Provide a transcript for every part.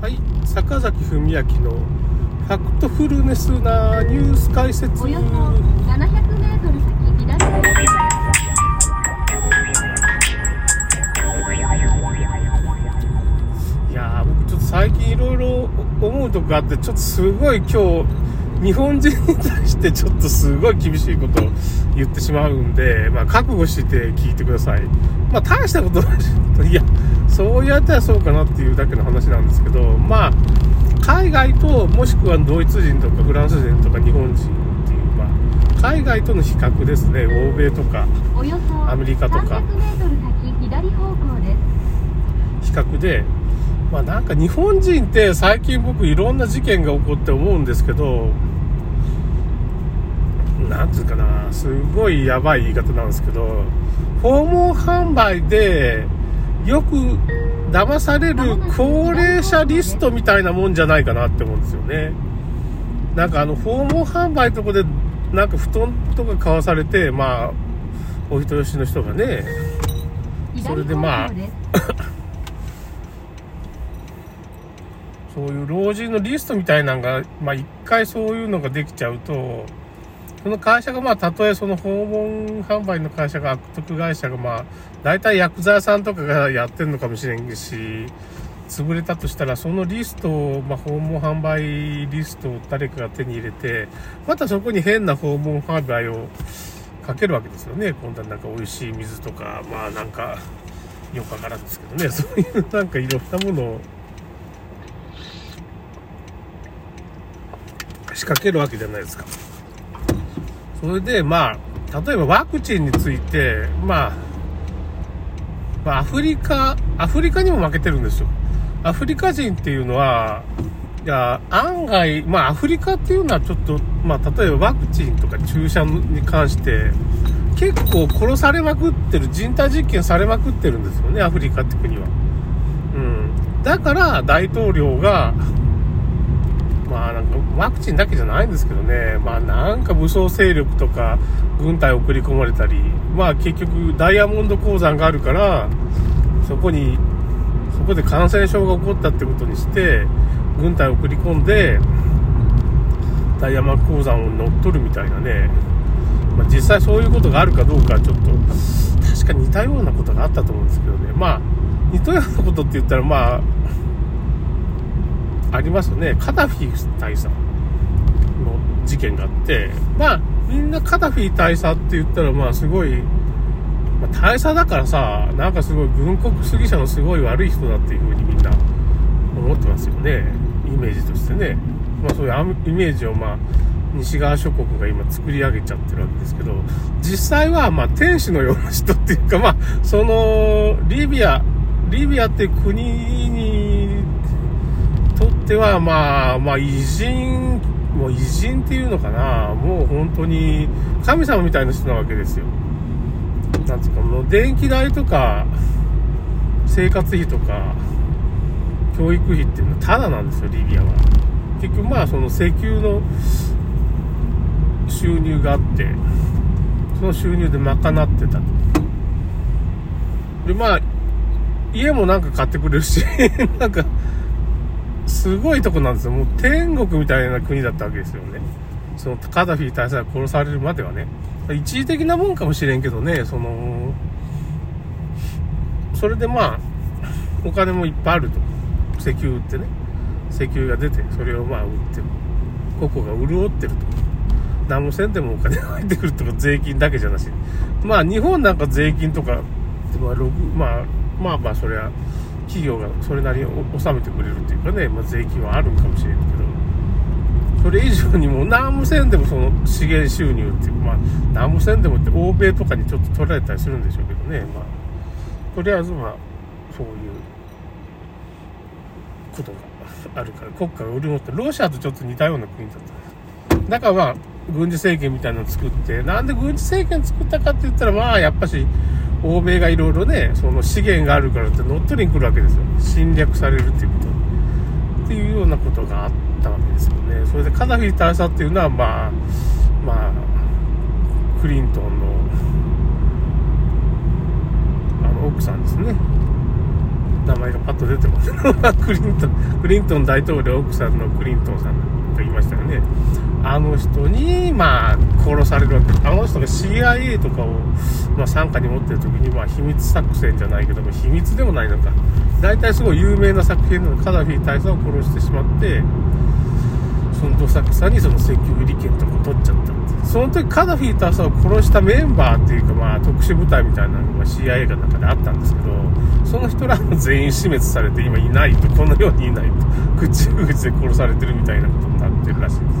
はい、坂崎文明のファクトフルネスなニュース解説。およそ700メートル先左いやー、僕ちょっと最近いろいろ思うとこがあって、ちょっとすごい今日、日本人に対してちょっとすごい厳しいことを言ってしまうんで、まあ覚悟して聞いてください。まあ大したことない。いや、そうやったらそうかなっていうだけの話なんですけど、まあ、海外ともしくはドイツ人とかフランス人とか日本人っていう、まあ、海外との比較ですね、欧米とかおよそアメリカとか300メートル先左方向です比較で、まあなんか日本人って最近僕いろんな事件が起こって思うんですけど、なんていうかな、すごいやばい言い方なんですけど、訪問販売でよく騙される高齢者リストみたいなもんじゃないかなって思うんですよね。なんかあの訪問販売とこでなんか布団とか買わされて、まあ、お人よしの人がね、それでまあ 左方向ですそういう老人のリストみたいなのが、まあ一回そういうのができちゃうと、その会社がまあ、たとえその訪問販売の会社が悪徳会社がまあ、大体薬剤さんとかがやってるのかもしれんし、潰れたとしたら、そのリストを、まあ、訪問販売リストを誰かが手に入れて、またそこに変な訪問販売をかけるわけですよね。今度はなんか美味しい水とか、まあなんか、よくわからんですけどね、そういうなんかいろんなものを仕掛けるわけじゃないですか。それで、まあ、例えばワクチンについて、まあ、まあ、アフリカ、アフリカにも負けてるんですよ。アフリカ人っていうのは、いや、案外、まあ、アフリカっていうのはちょっと、まあ、例えばワクチンとか注射に関して、結構殺されまくってる、人体実験されまくってるんですよね、アフリカって国は。うん。だから、大統領が、まあなんかワクチンだけじゃないんですけどね、まあなんか武装勢力とか軍隊送り込まれたり、まあ結局ダイヤモンド鉱山があるから、そこに、そこで感染症が起こったってことにして、軍隊を送り込んで、ダイヤモンド鉱山を乗っ取るみたいなね、まあ実際そういうことがあるかどうかちょっと、確か似たようなことがあったと思うんですけどね、まあ似たようなことって言ったらまあ、ありますよね。カダフィ大佐の事件があって、まあ、みんなカダフィ大佐って言ったら、まあ、すごい、まあ、大佐だからさ、なんかすごい軍国主義者のすごい悪い人だっていう風にみんな思ってますよね。イメージとしてね。まあ、そういうイメージを、まあ、西側諸国が今作り上げちゃってるわけですけど、実際は、まあ、天使のような人っていうか、まあ、その、リビア、リビアって国にとっては、まあ、まあ、偉人、もう偉人っていうのかな、もう本当に神様みたいな人なわけですよ。なんつうか、もう電気代とか、生活費とか、教育費っていうのはタダなんですよ、リビアは。結局まあ、その石油の収入があって、その収入で賄ってたと。で、まあ、家もなんか買ってくれるし、なんか、すごいとこなんですよ。もう天国みたいな国だったわけですよね。そのカダフィ大佐が殺されるまではね。一時的なもんかもしれんけどね、その、それでまあ、お金もいっぱいあると。石油売ってね。石油が出て、それをまあ売って、個々が潤ってると。何もせんでもお金が入ってくるとか税金だけじゃなし。まあ日本なんか税金とか、まあ、まあ、まあまあそれは、企業がそれなりに納めてくれるっていうかね、まあ、税金はあるんかもしれんけど、それ以上にも何もせんでもその資源収入っていうか、まあ、何もせんでもって欧米とかにちょっと取られたりするんでしょうけどね、まあ、とりあえずまあ、そういうことがあるから、国家が潤って、ロシアとちょっと似たような国だった。だからまあ、軍事政権みたいなのを作って、なんで軍事政権作ったかって言ったら、まあ、やっぱし、欧米がいろいろね、その資源があるからって乗っ取りに来るわけですよ。侵略されるっていうこと。っていうようなことがあったわけですよね。それでカダフィ大佐っていうのは、まあ、まあ、クリントンの、あの、奥さんですね。名前がパッと出てます クリントンクリントン大統領奥さんのクリントンさんと言いましたよね。あの人にまあ殺されるわけ。あの人が CIA とかを、まあ、傘下に持ってる時に、まあ、秘密作戦じゃないけども秘密でもないのか。大体すごい有名な作品のカダフィ大佐を殺してしまってそのどさくさにその石油売り権とか取っちゃったってその時カダフィ大佐を殺したメンバーっていうかまあ特殊部隊みたいなのが CIA が中であったんですけどその人らも全員死滅されて今いないと。この世にいないと。口々で殺されてるみたいなことになってるらしいです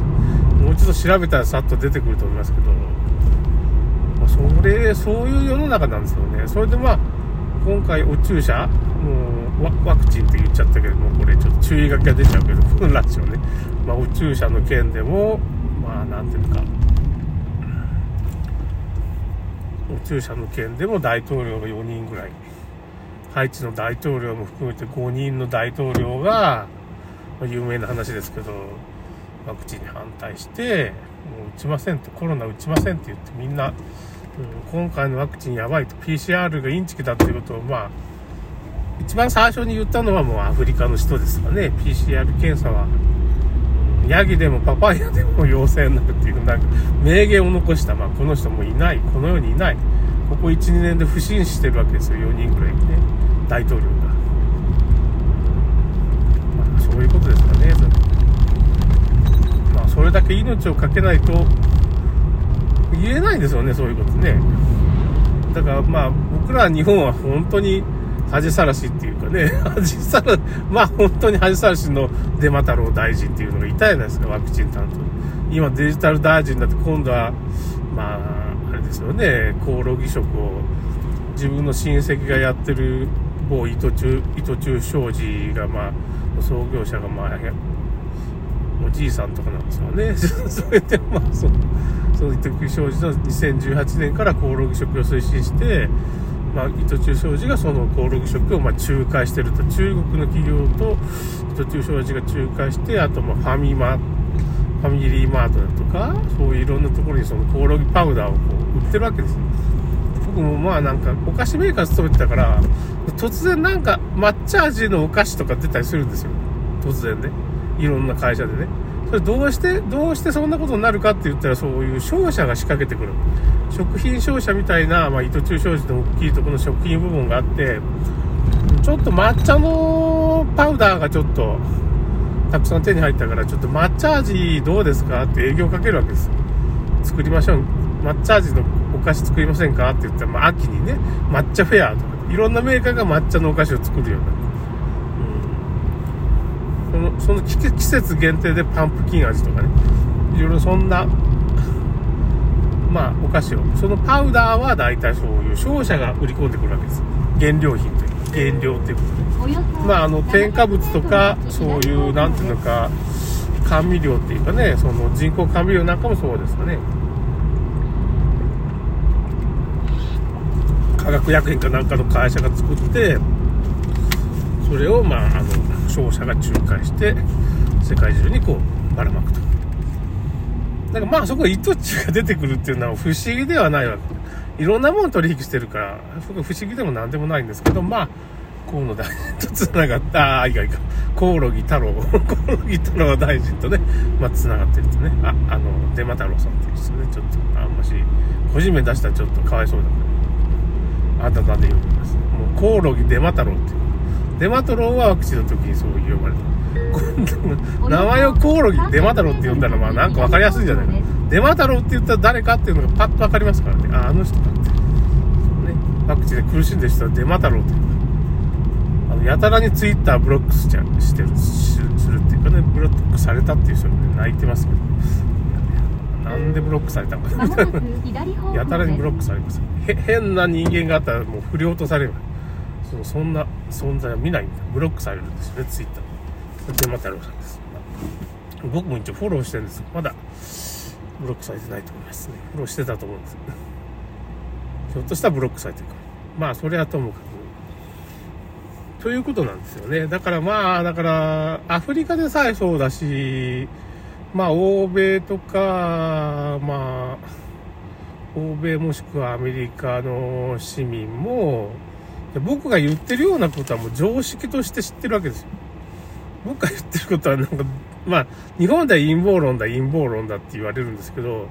もう一度調べたらさっと出てくると思いますけど、まあ、それそういう世の中なんですよね。それでまあ今回お注射もうワクチンって言っちゃったけどもこれちょっと注意書きが出ちゃうけどこのラジオね、まあ、お注射の件でもまあなんていうか。お注射の件でも大統領が4人ぐらい。ハイチの大統領も含めて5人の大統領が、まあ、有名な話ですけどワクチンに反対してもう打ちませんとコロナ打ちませんって言ってみんな、うん、今回のワクチンやばいと PCR がインチキだっていうことをまあ一番最初に言ったのはもうアフリカの人ですかね。PCR 検査はヤギでもパパイヤでも陽性になるっていうなんか名言を残した、まあ、この人もいないこの世にいない。ここ12年で不審死してるわけですよ。4人ぐらいね。大統領が、まあ、そういうことです。それだけ命を懸けないと言えないですよねそういうことねだからまあ僕ら日本は本当に恥さらしっていうかね、恥さら、まあ本当に恥さらしのデマ太郎大臣っていうのがいたじゃないですか、ワクチン担当。今デジタル大臣だって今度は、まあ、あれですよね、厚労義職を自分の親戚がやってる某糸中、糸中商事が、まあ、創業者が、まあ、おじいさんとかなんですよね。それで、まあ、その、その糸中商事の2018年から厚労義職を推進して、まあ、糸中商事がその登録職をま仲介してると中国の企業と糸中商事が仲介してあとまファミマファミリーマートだとかそういういろんなところにそのコオロギパウダーをこう売ってるわけです僕もまあなんかお菓子メーカー勤めてたから突然なんか抹茶味のお菓子とか出たりするんですよ突然ねいろんな会社でねそれどうして、どうしてそんなことになるかって言ったら、そういう商社が仕掛けてくる。食品商社みたいな、まあ、糸中商事の大きいところの食品部門があって、ちょっと抹茶のパウダーがちょっと、たくさん手に入ったから、ちょっと抹茶味どうですかって営業かけるわけです。作りましょう。抹茶味のお菓子作りませんかって言ったら、まあ、秋にね、抹茶フェアとか、いろんなメーカーが抹茶のお菓子を作るようなのその季節限定でパンプキン味とかね。いろいろそんなまあお菓子を。そのパウダーは大体そういう商社が売り込んでくるわけです。原料品という原料っていうことで。まああの添加物とかそういうなんていうのか甘味料っていうかねその人工甘味料なんかもそうですかね。化学薬品かなんかの会社が作ってそれをまああの商社が仲介して世界中にこうばらまくと。だからまあそこ糸中が出てくるっていうのは不思議ではないわけ。いろんなもの取引してるからそこ不思議でも何でもないんですけどまあ河野大臣とつながったああいかいいか。コオロギ太郎。コオロギ太郎大臣とねまあつながってるとね。ああのデマ太郎さんっていう人ね。ちょっとあんまし個人名出したらちょっとかわいそうだから。あだ名で呼びます？もうコオロギデマ太郎っていう。デマトロはワクチンの時にそう呼ばれた。名前をコオロギデマ太郎って呼んだらまあなんか分かりやすいんじゃないかデマ太郎って言ったら誰かっていうのがパッと分かりますからね。ああの人か。ってそうね。ワクチンで苦しんでる人はデマ太郎って。あのやたらにツイッターブロックしちゃしてるするっていうかね。ブロックされたっていう人がね泣いてますけど。なんでブロックされたのか やたらにブロックされます。変な人間があったらもう振り落とされるそのそんな存在は見ないんだ。ブロックされるんですよねツイッター。でまた太郎さんです、僕も一応フォローしてるんです。まだブロックされてないと思いますね。フォローしてたと思うんです。ひょっとしたらブロックされてるかまあそれはともかく。ということなんですよね。だからまあだからアフリカでさえそうだしまあ欧米とかまあ欧米もしくはアメリカの市民もで僕が言ってるようなことはもう常識として知ってるわけですよ。僕が言ってることはなんか、まあ、日本では陰謀論だ、陰謀論だって言われるんですけど、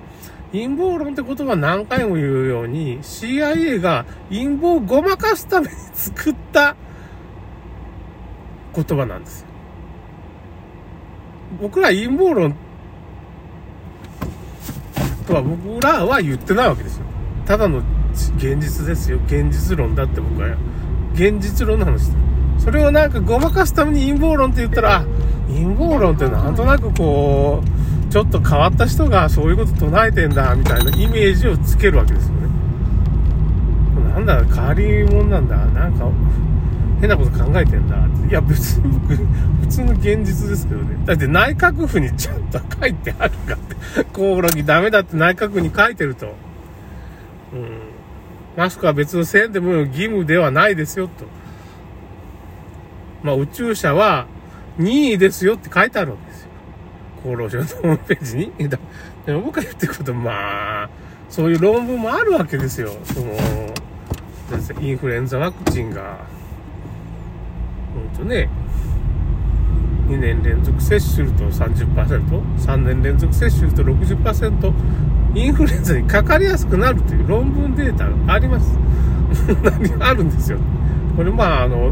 陰謀論って言葉何回も言うように、CIA が陰謀をごまかすために作った言葉なんですよ。僕ら陰謀論とは僕らは言ってないわけですよ。ただの現実ですよ。現実論だって僕は。現実論の話です。それをなんかごまかすために陰謀論って言ったら、陰謀論ってなんとなくこう、ちょっと変わった人がそういうこと唱えてんだ、みたいなイメージをつけるわけですよね。なんだ、変わり者なんだ。なんか、変なこと考えてんだ。いや、別に僕、普通の現実ですけどね。だって内閣府にちゃんと書いてあるかって。コオロギダメだって内閣府に書いてると。うん。マスクは別のせいでも義務ではないですよ、と。まあ、宇宙車は任意ですよって書いてあるわけですよ。厚労省のホームページに。でも僕が言ってること、まあ、そういう論文もあるわけですよ。その、インフルエンザワクチンが、ほんとね、2年連続接種すると 30%3 年連続接種すると60%インフルエンザにかかりやすくなるという論文データがあります。あるんですよ。これまああの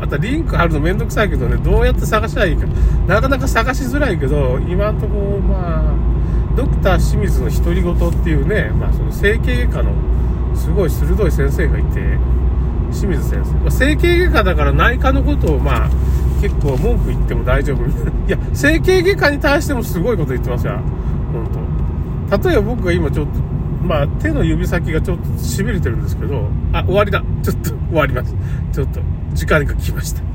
またリンク貼るのめんどくさいけどねどうやって探したらいいか。なかなか探しづらいけど今んとこまあドクター清水の独り言っていうね、まあ、その整形外科のすごい鋭い先生がいて清水先生、まあ、整形外科だから内科のことをまあ結構文句言っても大丈夫。いや整形外科に対してもすごいこと言ってますよ。例えば僕が今ちょっとまあ手の指先がちょっと痺れてるんですけどあ終わりだ。ちょっと終わります。ちょっと時間が来ました。